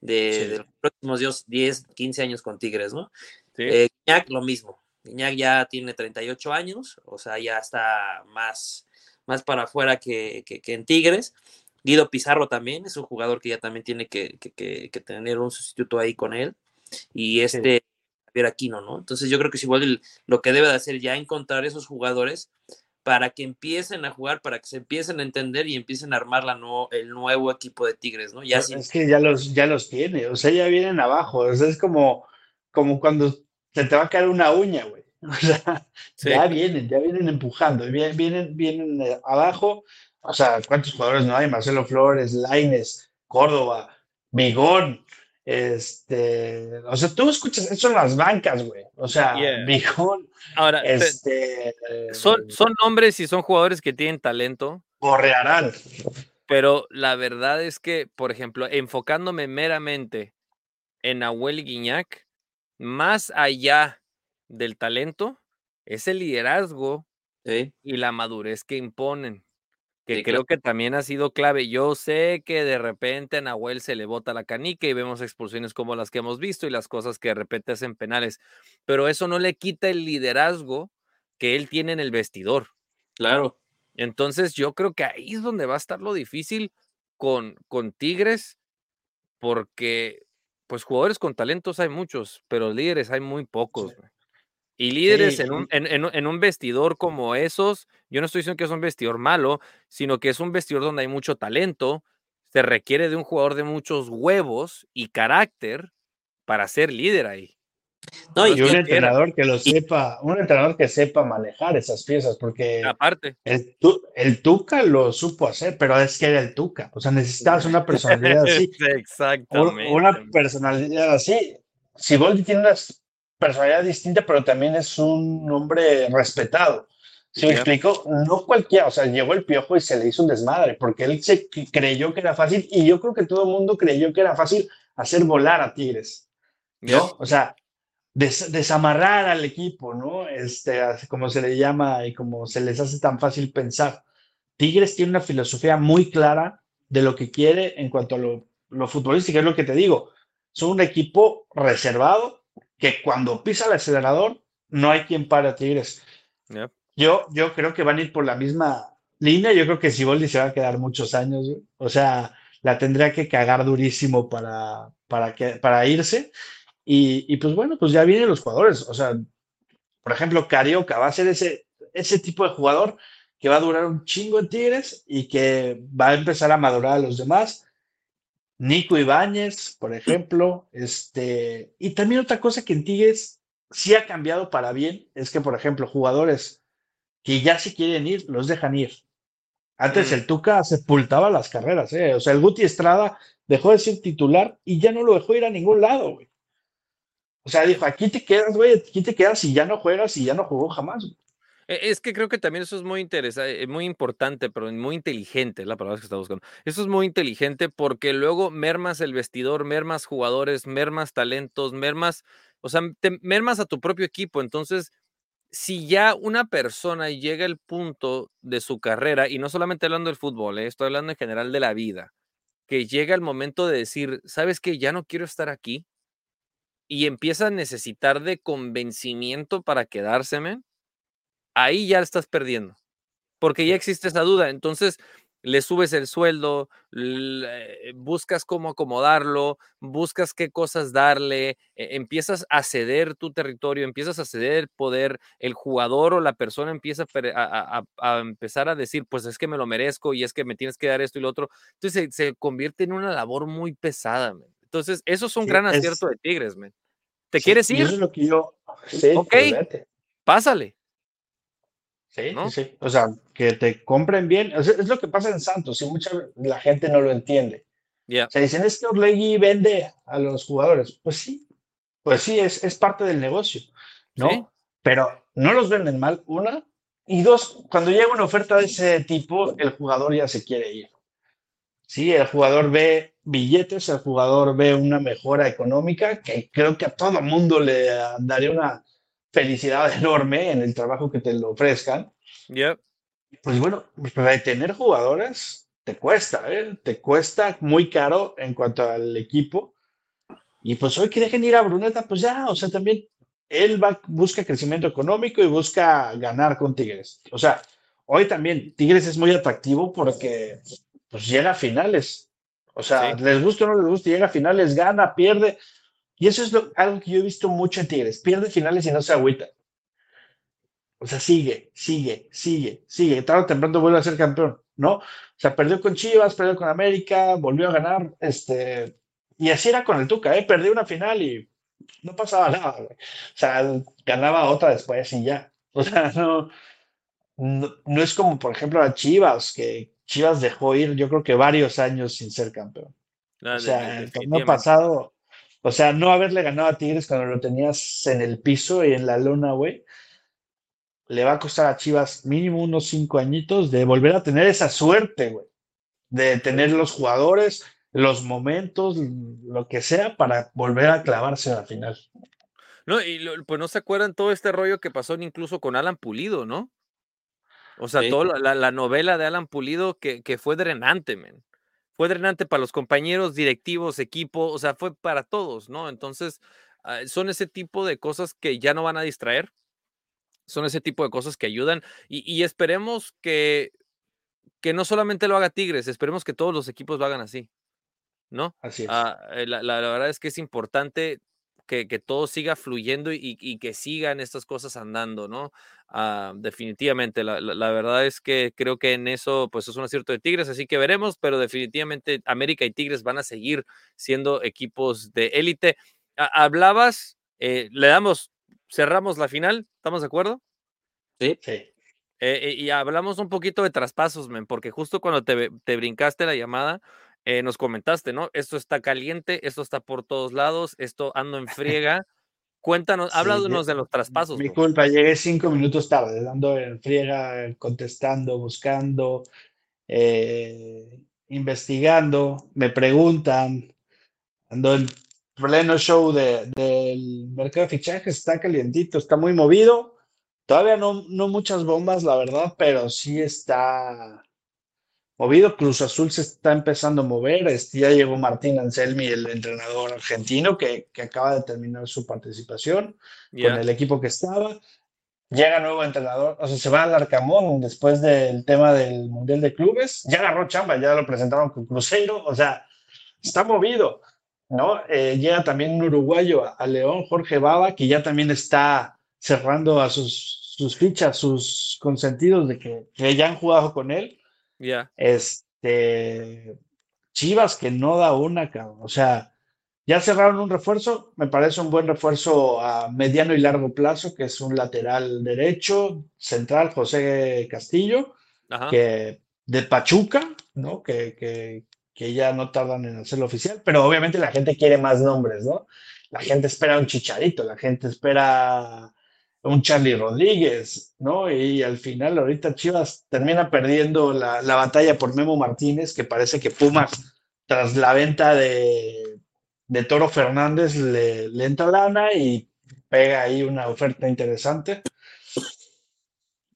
S4: de,
S5: Sí.
S4: de los próximos 10, 10, 15 años con Tigres, ¿no?
S1: Sí.
S4: Eh, Guiñac, lo mismo. Guiñac ya tiene 38 años, o sea, ya está más, más para afuera que, que- que en Tigres. Guido Pizarro también es un jugador que ya también tiene que, que- tener un sustituto ahí con él. Y este, Javier Aquino, ¿no? Entonces yo creo que es igual el- lo que debe de hacer ya encontrar esos jugadores para que empiecen a jugar, para que se empiecen a entender y empiecen a armar la nuevo- el nuevo equipo de Tigres, ¿no? Ya sin-
S5: Es que ya los, ya los tiene, o sea, ya vienen abajo. O sea, es como, como cuando se te va a caer una uña, güey. [LAUGHS] O sea,
S1: Sí.
S5: ya vienen, ya vienen empujando, vienen, vienen, vienen eh, abajo. O sea, ¿cuántos jugadores no hay? Marcelo Flores, Laines, Córdoba, Bigón. Este, o sea, tú escuchas, eso en las bancas, güey. O sea,
S1: Yeah.
S5: Bigón,
S1: Ahora, te-
S5: este,
S1: son, son nombres y son jugadores que tienen talento,
S5: Correarán.
S1: pero la verdad es que, por ejemplo, enfocándome meramente en Nahuel Guiñac, más allá del talento, es el liderazgo
S4: ¿sí?
S1: y la madurez que imponen, que
S4: Sí,
S1: creo
S4: claro.
S1: que también ha sido clave. Yo sé que de repente a Nahuel se le bota la canica y vemos expulsiones como las que hemos visto y las cosas que de repente hacen penales, pero eso no le quita el liderazgo que él tiene en el vestidor.
S4: Claro.
S1: Entonces yo creo que ahí es donde va a estar lo difícil con, con Tigres, porque pues jugadores con talentos hay muchos, pero líderes hay muy pocos. Y líderes
S5: Sí,
S1: en, un, en, en en un vestidor como esos, yo no estoy diciendo que es un vestidor malo, sino que es un vestidor donde hay mucho talento, se requiere de un jugador de muchos huevos y carácter para ser líder ahí.
S4: No,
S5: Y
S4: y,
S5: un entrenador que lo sepa, un entrenador que sepa manejar esas piezas, porque
S1: Aparte,
S5: el, el Tuca lo supo hacer, pero es que era el Tuca. O sea, necesitabas una personalidad así. [LAUGHS]
S1: exactamente.
S5: Una personalidad así. Siboldi tiene una personalidad distinta, pero también es un hombre respetado. ¿Sí me
S1: Ya.
S5: explico? No cualquiera, o sea, llegó el piojo y se le hizo un desmadre, porque él se creyó que era fácil, y yo creo que todo el mundo creyó que era fácil hacer volar a Tigres. ¿no? O sea, des- desamarrar al equipo, ¿no? Este, como se le llama y como se les hace tan fácil pensar. Tigres tiene una filosofía muy clara de lo que quiere en cuanto a lo, lo futbolístico, es lo que te digo. Son un equipo reservado que cuando pisa el acelerador no hay quien pare a Tigres. Yo, yo creo que van a ir por la misma línea. Yo creo que Siboldi se va a quedar muchos años. güey. O sea, la tendría que cagar durísimo para, para, que, para irse. Y, y, pues bueno, pues ya vienen los jugadores. O sea, por ejemplo, Carioca va a ser ese, ese tipo de jugador que va a durar un chingo en Tigres y que va a empezar a madurar a los demás. Nico Ibáñez, por ejemplo, este, y también otra cosa que en Tigres sí ha cambiado para bien es que, por ejemplo, jugadores que ya si quieren ir, los dejan ir. Antes
S1: Mm.
S5: el Tuca sepultaba las carreras, ¿eh? O sea, el Guti Estrada dejó de ser titular y ya no lo dejó ir a ningún lado, güey. O sea, dijo, aquí te quedas, güey, aquí te quedas y ya no juegas y ya no jugó jamás. güey.
S1: E- Es que creo que también eso es muy interesante, muy importante, pero muy inteligente, la palabra que está buscando. Eso es muy inteligente porque luego mermas el vestidor, mermas jugadores, mermas talentos, mermas, o sea, te a tu propio equipo. Entonces, si ya una persona llega al punto de su carrera, y no solamente hablando del fútbol, eh, estoy hablando en general de la vida, que llega el momento de decir, ¿sabes qué? Ya no quiero estar aquí. Y empieza a necesitar de convencimiento para quedarse, men, ahí ya estás perdiendo, porque ya existe esa duda. Entonces, le subes el sueldo, le- buscas cómo acomodarlo, buscas qué cosas darle, e- empiezas a ceder tu territorio, empiezas a ceder poder, el jugador o la persona empieza a, empezar a decir, pues es que me lo merezco y es que me tienes que dar esto y lo otro. Entonces se, se convierte en una labor muy pesada. Entonces, eso es un
S5: Sí,
S1: gran
S5: es-
S1: acierto de Tigres, men. ¿Te
S5: Sí,
S1: quieres ir?
S5: eso es lo que yo. Sí,
S1: Ok. Pásale.
S5: Sí,
S1: ¿no?
S5: sí, sí. O sea, que te compren bien. O sea, es lo que pasa en Santos y mucha la gente no lo entiende.
S1: Ya.
S5: O sea, dicen, es que Orlegui vende a los jugadores. Pues sí, pues sí, es, es parte del negocio, ¿no?
S1: Sí.
S5: Pero no los venden mal, una. Y dos, cuando llega una oferta de ese tipo, el jugador ya se quiere ir. Sí, el jugador ve billetes, el jugador ve una mejora económica que creo que a todo mundo le daría una felicidad enorme en el trabajo que te lo ofrezcan.
S1: Ya.
S5: Pues bueno, retener jugadores te cuesta, ¿eh? Te cuesta muy caro en cuanto al equipo. Y pues hoy que dejen ir a Bruneta, pues ya, o sea, también él va, busca crecimiento económico y busca ganar con Tigres. O sea, hoy también Tigres es muy atractivo porque pues llega a finales. O sea,
S1: Sí.
S5: les gusta o no les gusta, llega a finales, gana, pierde. Y eso es lo- algo que yo he visto mucho en Tigres. Pierde finales y no se agüita. O sea, sigue, sigue, sigue, sigue. Tarde o temprano vuelve a ser campeón, ¿no? O sea, perdió con Chivas, perdió con América, volvió a ganar, este, y así era con el Tuca, ¿eh? Perdió una final y no pasaba nada. O sea, ganaba otra después y ya. O sea, [LAUGHS] no, no, no es como, por ejemplo, a Chivas, que Chivas dejó ir, yo creo que varios años sin ser campeón.
S1: Ah,
S5: O sea, el torneo pasado, o sea, no haberle ganado a Tigres cuando lo tenías en el piso y en la lona, güey, le va a costar a Chivas mínimo unos cinco añitos de volver a tener esa suerte, güey, de tener los jugadores, los momentos, lo que sea, para volver a clavarse a la final.
S1: No, y lo- pues no se acuerdan todo este rollo que pasó incluso con Alan Pulido, ¿no? O sea,
S4: Sí.
S1: toda la, la novela de Alan Pulido que, que fue drenante, men. Fue drenante para los compañeros, directivos, equipo, o sea, fue para todos, ¿no? Entonces, ah, son ese tipo de cosas que ya no van a distraer, son ese tipo de cosas que ayudan y, y esperemos que, que no solamente lo haga Tigres, esperemos que todos los equipos lo hagan así, ¿no?
S5: Así es.
S1: Ah, eh, la, la- la verdad es que es importante que, que todo siga fluyendo y, y que sigan estas cosas andando, ¿no? Ah, definitivamente, la, la- la verdad es que creo que en eso pues es un acierto de Tigres, así que veremos, pero definitivamente América y Tigres van a seguir siendo equipos de élite. Ah, hablabas, eh, le damos, cerramos la final, ¿estamos de acuerdo?
S4: Sí.
S5: Sí.
S1: Eh, eh, y hablamos un poquito de traspasos, men, porque justo cuando te, te brincaste la llamada, eh, nos comentaste, ¿no? Esto está caliente, esto está por todos lados, esto ando en [LAUGHS] friega. Cuéntanos,
S5: Sí,
S1: háblanos de los traspasos.
S5: Mi
S1: bro.
S5: culpa, llegué cinco minutos tarde, dando en friega, contestando, buscando, eh, investigando, me preguntan, ando en pleno show de- del mercado de fichajes, está calientito, está muy movido, todavía no, no muchas bombas, la verdad, pero sí está movido, Cruz Azul se está empezando a mover, este, ya llegó Martín Anselmi, el entrenador argentino, que, que acaba de terminar su participación
S1: Ya,
S5: con el equipo que estaba. Llega nuevo entrenador, o sea, se va al Arcamón después del tema del Mundial de Clubes. Ya agarró chamba, ya lo presentaron con Cruzeiro, o sea, está movido, ¿no? Eh, llega también un uruguayo a, a León, Jorge Baba, que ya también está cerrando a sus sus fichas, sus consentidos de que, que ya han jugado con él.
S1: Ya.
S5: Este, Chivas que no da una, cabrón. O sea, ya cerraron un refuerzo, me parece un buen refuerzo a mediano y largo plazo, que es un lateral derecho, central, José Castillo,
S1: Ajá.
S5: que de Pachuca, ¿no? Que, que, que ya no tardan en hacerlo oficial, pero obviamente la gente quiere más nombres, ¿no? La gente espera un Chicharito, la gente espera un Charlie Rodríguez, ¿no? Y al final ahorita Chivas termina perdiendo la, la batalla por Memo Martínez, que parece que Pumas, tras la venta de, de Toro Fernández, le, le entra lana y pega ahí una oferta interesante.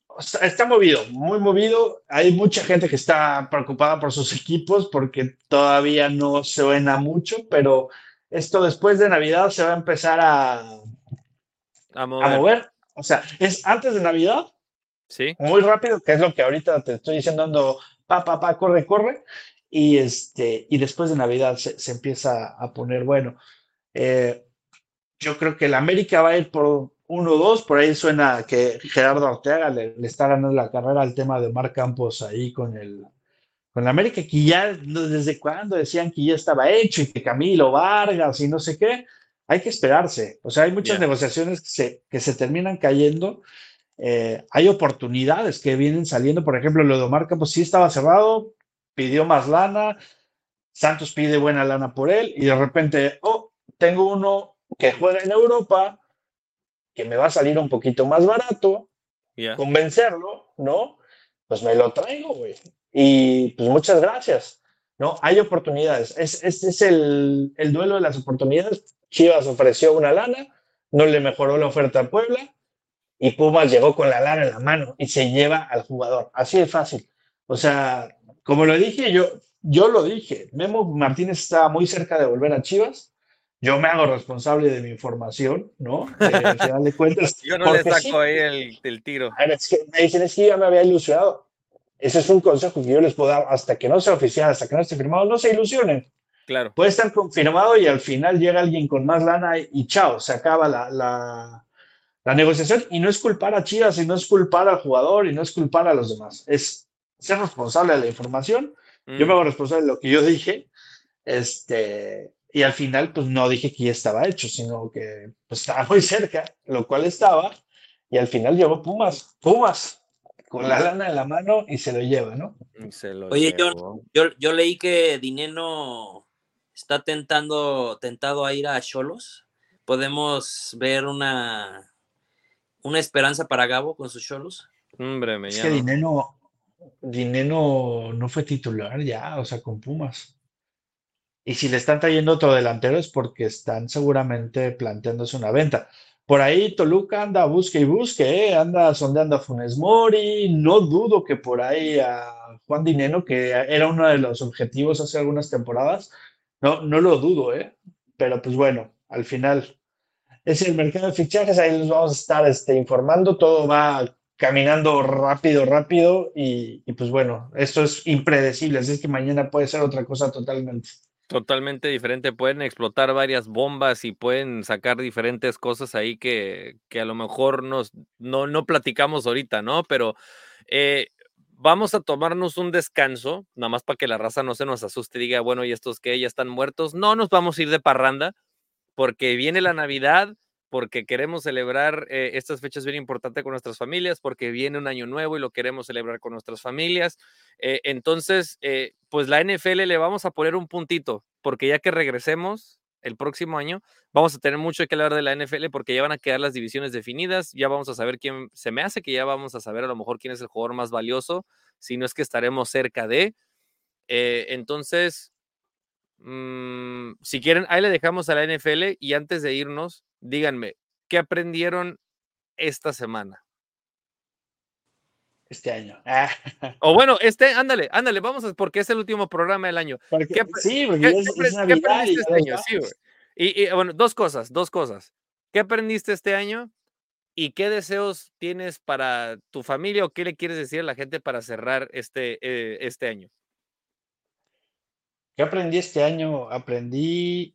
S5: O sea, está movido, muy movido. Hay mucha gente que está preocupada por sus equipos porque todavía no suena mucho, pero esto después de Navidad se va a empezar a,
S1: A
S5: a
S1: mover.
S5: O sea, es antes de Navidad,
S1: Sí.
S5: muy rápido, que es lo que ahorita te estoy diciendo, ando pa, pa, pa, corre, corre. Y, este, y después de Navidad se, se empieza a poner bueno. Eh, yo creo que el América va a ir por 1-2, por ahí suena que Gerardo Arteaga le, le está ganando la carrera al tema de Mar Campos ahí con el, con el América, que ya desde cuando decían que ya estaba hecho y que Camilo Vargas y no sé qué, hay que esperarse. O sea, hay muchas negociaciones que se, que se terminan cayendo. Eh, hay oportunidades que vienen saliendo. Por ejemplo, lo de Omar Campos sí estaba cerrado, pidió más lana, Santos pide buena lana por él y de repente, oh, tengo uno que juega en Europa, que me va a salir un poquito más barato,
S1: Ya.
S5: convencerlo, ¿no? Pues me lo traigo, güey. Y pues muchas gracias, ¿no? Hay oportunidades. Es, es el, el duelo de las oportunidades. Chivas ofreció una lana, no le mejoró la oferta a Puebla y Pumas llegó con la lana en la mano y se lleva al jugador. Así de fácil. O sea, como lo dije, yo, yo lo dije, Memo Martínez estaba muy cerca de volver a Chivas. Yo me hago responsable de mi información, ¿no? Eh, al final de cuentas. [LAUGHS]
S1: Yo no le saco
S5: sí,
S1: ahí el, el tiro.
S5: es que me dicen, es que ya me había ilusionado. Ese es un consejo que yo les puedo dar hasta que no sea oficial, hasta que no esté firmado, no se ilusionen.
S1: Claro.
S5: Puede estar confirmado y al final llega alguien con más lana y, y chao, se acaba la, la, la negociación. Y no es culpar a Chivas, y no es culpar al jugador, y no es culpar a los demás. Es ser responsable de la información. Yo me
S1: Mm,
S5: hago responsable de lo que yo dije. Este, y al final, pues no dije que ya estaba hecho, sino que pues, estaba muy cerca, lo cual estaba. Y al final llegó Pumas, Pumas, con la lana en la mano y se lo lleva, ¿no?
S1: se lo
S4: Oye, John,
S1: llevó.
S4: Yo, yo leí que Dineno está tentando, tentado a ir a Cholos. Podemos ver una, una esperanza para Gabo con sus Cholos.
S1: Hombre, me
S5: Es que Dineno, Dineno no fue titular ya, o sea, con Pumas. Y si le están trayendo otro delantero es porque están seguramente planteándose una venta. Por ahí Toluca anda busque y busque, ¿eh? anda sondeando a Funes Mori. No dudo que por ahí a Juan Dineno, que era uno de los objetivos hace algunas temporadas, no, no lo dudo, ¿eh? Pero pues bueno, al final es el mercado de fichajes, ahí les vamos a estar este, informando, todo va caminando rápido, rápido y, y, pues bueno, esto es impredecible, así es que mañana puede ser otra cosa totalmente.
S1: Totalmente diferente, pueden explotar varias bombas y pueden sacar diferentes cosas ahí que, que a lo mejor nos, no, no platicamos ahorita, ¿no? Pero eh, vamos a tomarnos un descanso, nada más para que la raza no se nos asuste y diga, bueno, ¿y estos qué? ¿Ya están muertos? No nos vamos a ir de parranda porque viene la Navidad, porque queremos celebrar eh, estas fechas bien importantes con nuestras familias, porque viene un año nuevo y lo queremos celebrar con nuestras familias. Eh, entonces, eh, pues la NFL le vamos a poner un puntito, porque ya que regresemos el próximo año, vamos a tener mucho que hablar de la NFL, porque ya van a quedar las divisiones definidas, ya vamos a saber quién, se me hace que ya vamos a saber a lo mejor quién es el jugador más valioso, si no es que estaremos cerca de. Eh, entonces, mmm, si quieren, ahí le dejamos a la NFL y antes de irnos, díganme, ¿qué aprendieron esta semana?
S5: Este año. [LAUGHS] Ah.
S1: O bueno, este, ándale, ándale, vamos a, porque es el último programa del año.
S5: Porque,
S1: ¿Qué,
S5: sí, porque
S1: ¿qué,
S5: ya es,
S1: qué,
S5: es
S1: ¿qué
S5: Navidad
S1: aprendiste
S5: y
S1: este año? Sí, y, bueno, dos cosas, dos cosas. ¿Qué aprendiste este año? ¿Y qué deseos tienes para tu familia o qué le quieres decir a la gente para cerrar este, eh, este año?
S5: ¿Qué aprendí este año? Aprendí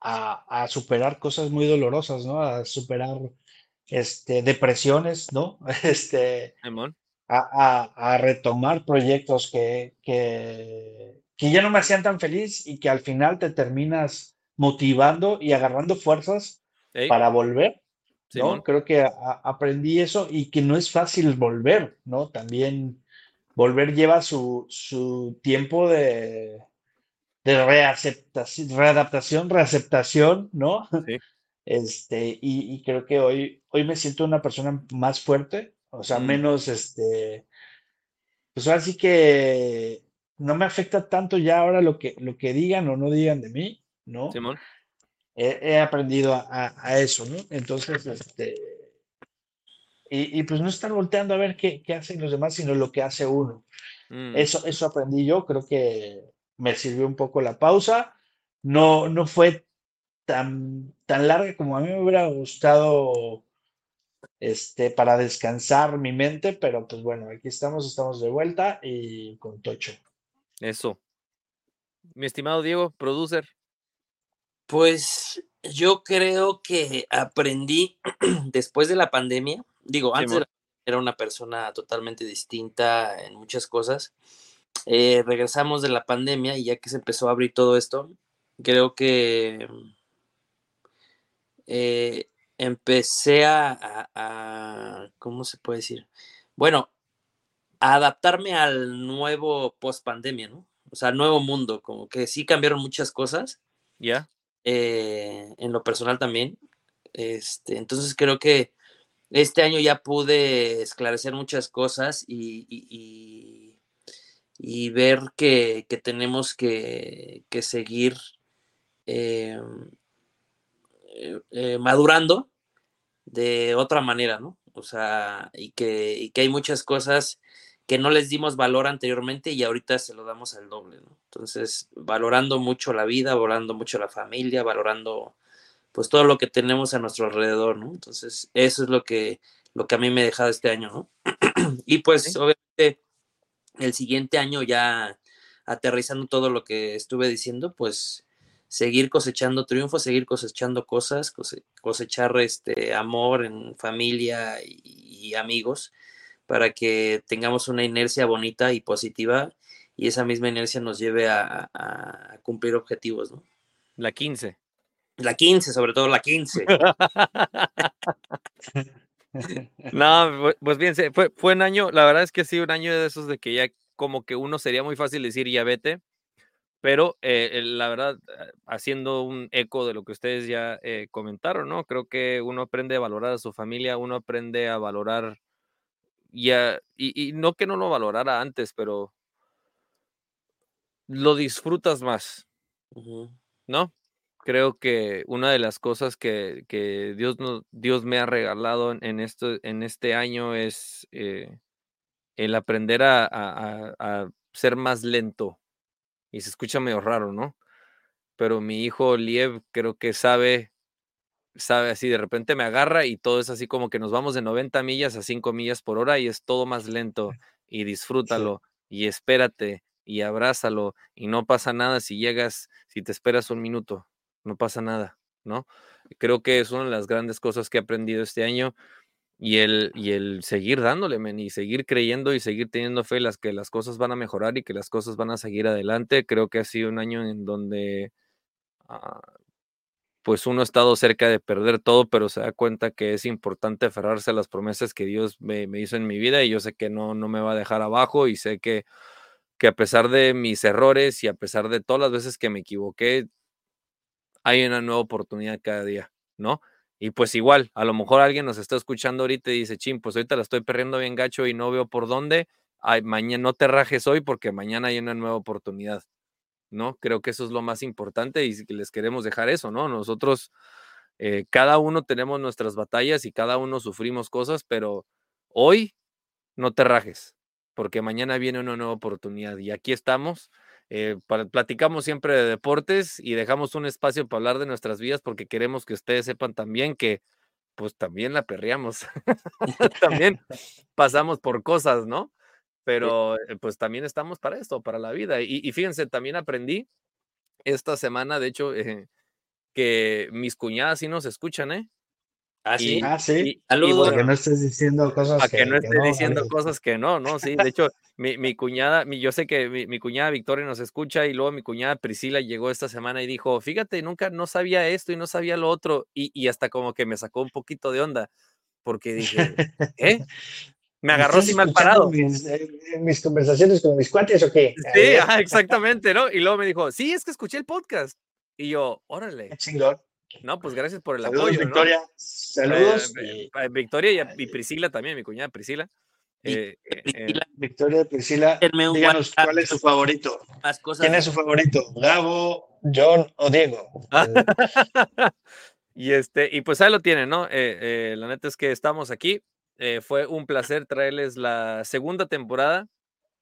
S5: a, a, superar cosas muy dolorosas, ¿no? A superar este, depresiones, ¿no? [LAUGHS] Este, a, a- a retomar proyectos que, que, que ya no me hacían tan feliz y que al final te terminas motivando y agarrando fuerzas
S1: Ey,
S5: para volver, ¿no? Creo que a- aprendí eso y que no es fácil volver, ¿no? También volver lleva su, su tiempo de, de reaceptación, readaptación, reaceptación, ¿no?
S1: Sí. [LAUGHS]
S5: Este, y, y creo que hoy, hoy me siento una persona más fuerte, o sea,
S1: Mm.
S5: menos, este, pues ahora sí que no me afecta tanto ya ahora lo que, lo que digan o no digan de mí, ¿no?
S1: Simón.
S5: He, he aprendido a, a- a eso, ¿no? Entonces, este, y, y pues no estar volteando a ver qué, qué hacen los demás, sino lo que hace uno.
S1: Mm,
S5: Eso, eso aprendí yo, creo que me sirvió un poco la pausa. No, no fue tan, tan larga como a mí me hubiera gustado este, para descansar mi mente, pero pues bueno, aquí estamos, estamos de vuelta y con Tocho.
S1: Eso. Mi estimado Diego, producer.
S4: Pues yo creo que aprendí [CLEARS THROAT] después de la pandemia, digo, antes era una persona totalmente distinta en muchas cosas. Eh, regresamos de la pandemia y ya que se empezó a abrir todo esto, creo que eh, empecé a, a- a- ¿cómo se puede decir? Bueno, a adaptarme al nuevo post pandemia, ¿no? O sea, al nuevo mundo, como que sí cambiaron muchas cosas
S1: ¿Ya?
S4: eh, en lo personal también. Este, entonces creo que este año ya pude esclarecer muchas cosas y, y- y- ver que, que tenemos que, que seguir eh, eh, eh, madurando de otra manera, ¿no? O sea, y que, y que hay muchas cosas que no les dimos valor anteriormente y ahorita se lo damos al doble, ¿no? Entonces, valorando mucho la vida, valorando mucho la familia, valorando pues todo lo que tenemos a nuestro alrededor, ¿no? Entonces, eso es lo que, lo que a mí me ha dejado este año, ¿no? [CLEARS THROAT] y pues,
S1: Sí.
S4: obviamente, el siguiente año ya aterrizando todo lo que estuve diciendo, pues seguir cosechando triunfos, seguir cosechando cosas, cose- cosechar este amor en familia y, y amigos para que tengamos una inercia bonita y positiva y esa misma inercia nos lleve a, a- a cumplir objetivos, ¿no?
S1: La 15.
S4: La 15, sobre todo la 15.
S1: No, pu- pues bien, fue, fue un año, la verdad es que sí, un año de esos de que ya como que uno sería muy fácil decir ya vete, pero eh, la verdad, eh, haciendo un eco de lo que ustedes ya eh, comentaron, ¿no? Creo que uno aprende a valorar a su familia, uno aprende a valorar ya, y, y no que no lo valorara antes, pero lo disfrutas más. ¿no? Creo que una de las cosas que, que Dios, nos, Dios me ha regalado en, esto, en este año es eh, el aprender a, a- a- a ser más lento. Y se escucha medio raro, ¿no? Pero mi hijo Liev creo que sabe, sabe así, de repente me agarra y todo es así como que nos vamos de 90 millas a 5 millas por hora y es todo más lento y disfrútalo y espérate y abrázalo y no pasa nada si llegas, si te esperas un minuto, no pasa nada, ¿no? Creo que es una de las grandes cosas que he aprendido este año y el, y el seguir dándole, men, y seguir creyendo y seguir teniendo fe las que las cosas van a mejorar y que las cosas van a seguir adelante. Creo que ha sido un año en donde ah, pues uno ha estado cerca de perder todo, pero se da cuenta que es importante aferrarse a las promesas que Dios me, me hizo en mi vida y yo sé que no, no me va a dejar abajo y sé que, que a pesar de mis errores y a pesar de todas las veces que me equivoqué, hay una nueva oportunidad cada día, ¿no? Y pues igual, a lo mejor alguien nos está escuchando ahorita y dice, chin, pues ahorita la estoy perdiendo bien gacho y no veo por dónde. Ay, mañana no te rajes hoy porque mañana hay una nueva oportunidad, ¿no? Creo que eso es lo más importante y les queremos dejar eso, ¿no? Nosotros, eh, cada uno tenemos nuestras batallas y cada uno sufrimos cosas, pero hoy no te rajes porque mañana viene una nueva oportunidad y aquí estamos. Eh, platicamos siempre de deportes y dejamos un espacio para hablar de nuestras vidas porque queremos que ustedes sepan también que pues también la perreamos, [LAUGHS] también [LAUGHS] pasamos por cosas, ¿no? Pero eh, pues también estamos para esto, para la vida. Y, y fíjense, también aprendí esta semana, de hecho, eh, que mis cuñadas sí nos escuchan, ¿eh?
S4: Ah, sí.
S1: Y-
S5: Ah, sí.
S4: Saludos.
S5: Para que no estés diciendo cosas
S1: para que no esté
S5: no,
S1: diciendo
S5: Alex.
S1: cosas que no, ¿no? Sí, de hecho, mi, mi cuñada, mi, yo sé que mi, mi cuñada Victoria nos escucha y luego mi cuñada Priscila llegó esta semana y dijo, fíjate, nunca no sabía esto y no sabía lo otro y, y hasta como que me sacó un poquito de onda porque dije, ¿eh? Me agarró
S5: ¿Estás
S1: así mal parado.
S5: Mis, eh, mis conversaciones con mis cuates o qué?
S1: Sí,
S5: Eh,
S1: ajá, exactamente, ¿no? Y luego me dijo, sí, es que escuché el podcast. Y yo, órale,
S5: chingón.
S1: No, pues gracias por el
S5: Saludos,
S1: apoyo, ¿no?
S5: Victoria. Saludos.
S1: Eh,
S5: y-
S1: eh, Victoria y, a- y Priscila también, mi cuñada Priscila. Eh, eh, eh,
S4: Priscila,
S5: Victoria, Priscila, díganos
S4: WhatsApp.
S5: cuál es su favorito.
S4: más cosas.
S5: ¿Quién es su favorito? ¿Gabo, John o Diego?
S1: Ah. [LAUGHS]
S5: Eh,
S1: y este, y pues ahí lo tienen, ¿no? Eh, eh, la neta es que estamos aquí. Eh, fue un placer traerles la segunda temporada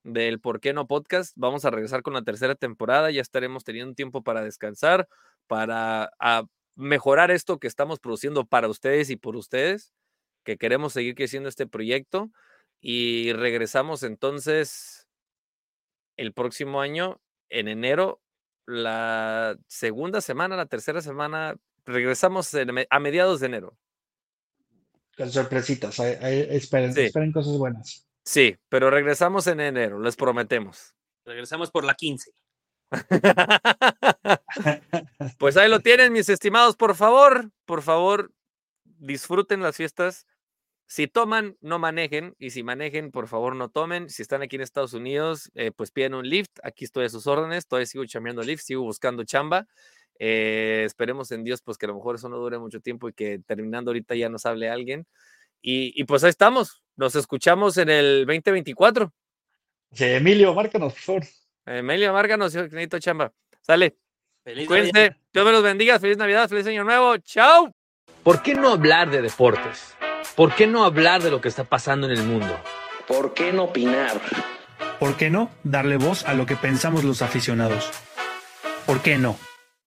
S1: del ¿Por qué no podcast? Vamos a regresar con la tercera temporada. Ya estaremos teniendo un tiempo para descansar, para ah, mejorar esto que estamos produciendo para ustedes y por ustedes, que queremos seguir creciendo este proyecto. Y regresamos entonces el próximo año, en enero, la segunda semana, la tercera semana, regresamos en a mediados de enero.
S5: con sorpresitas. ahí esperen,
S1: Sí.
S5: esperen cosas buenas.
S1: Sí, pero regresamos en enero, les prometemos.
S4: Regresamos por la 15. [LAUGHS]
S1: Pues ahí lo tienen, mis estimados, por favor, por favor, disfruten las fiestas. Si toman, no manejen, y si manejen, por favor, no tomen. Si están aquí en Estados Unidos, eh, pues piden un lift. Aquí estoy a sus órdenes, todavía sigo chambeando lift, sigo buscando chamba. Eh, esperemos en Dios, pues que a lo mejor eso no dure mucho tiempo y que terminando ahorita ya nos hable alguien. Y, pues ahí estamos, nos escuchamos en el 2024.
S5: Sí, Emilio, márcanos, por favor.
S1: Emilio Márganos, yo necesito chamba. Sale.
S4: Feliz Navidad.
S1: Cuídense. Dios me los bendiga. Feliz Navidad, feliz Año Nuevo. Chao.
S6: ¿Por qué no hablar de deportes? ¿Por qué no hablar de lo que está pasando en el mundo?
S2: ¿Por qué no opinar?
S3: ¿Por qué no darle voz a lo que pensamos los aficionados? ¿Por qué no?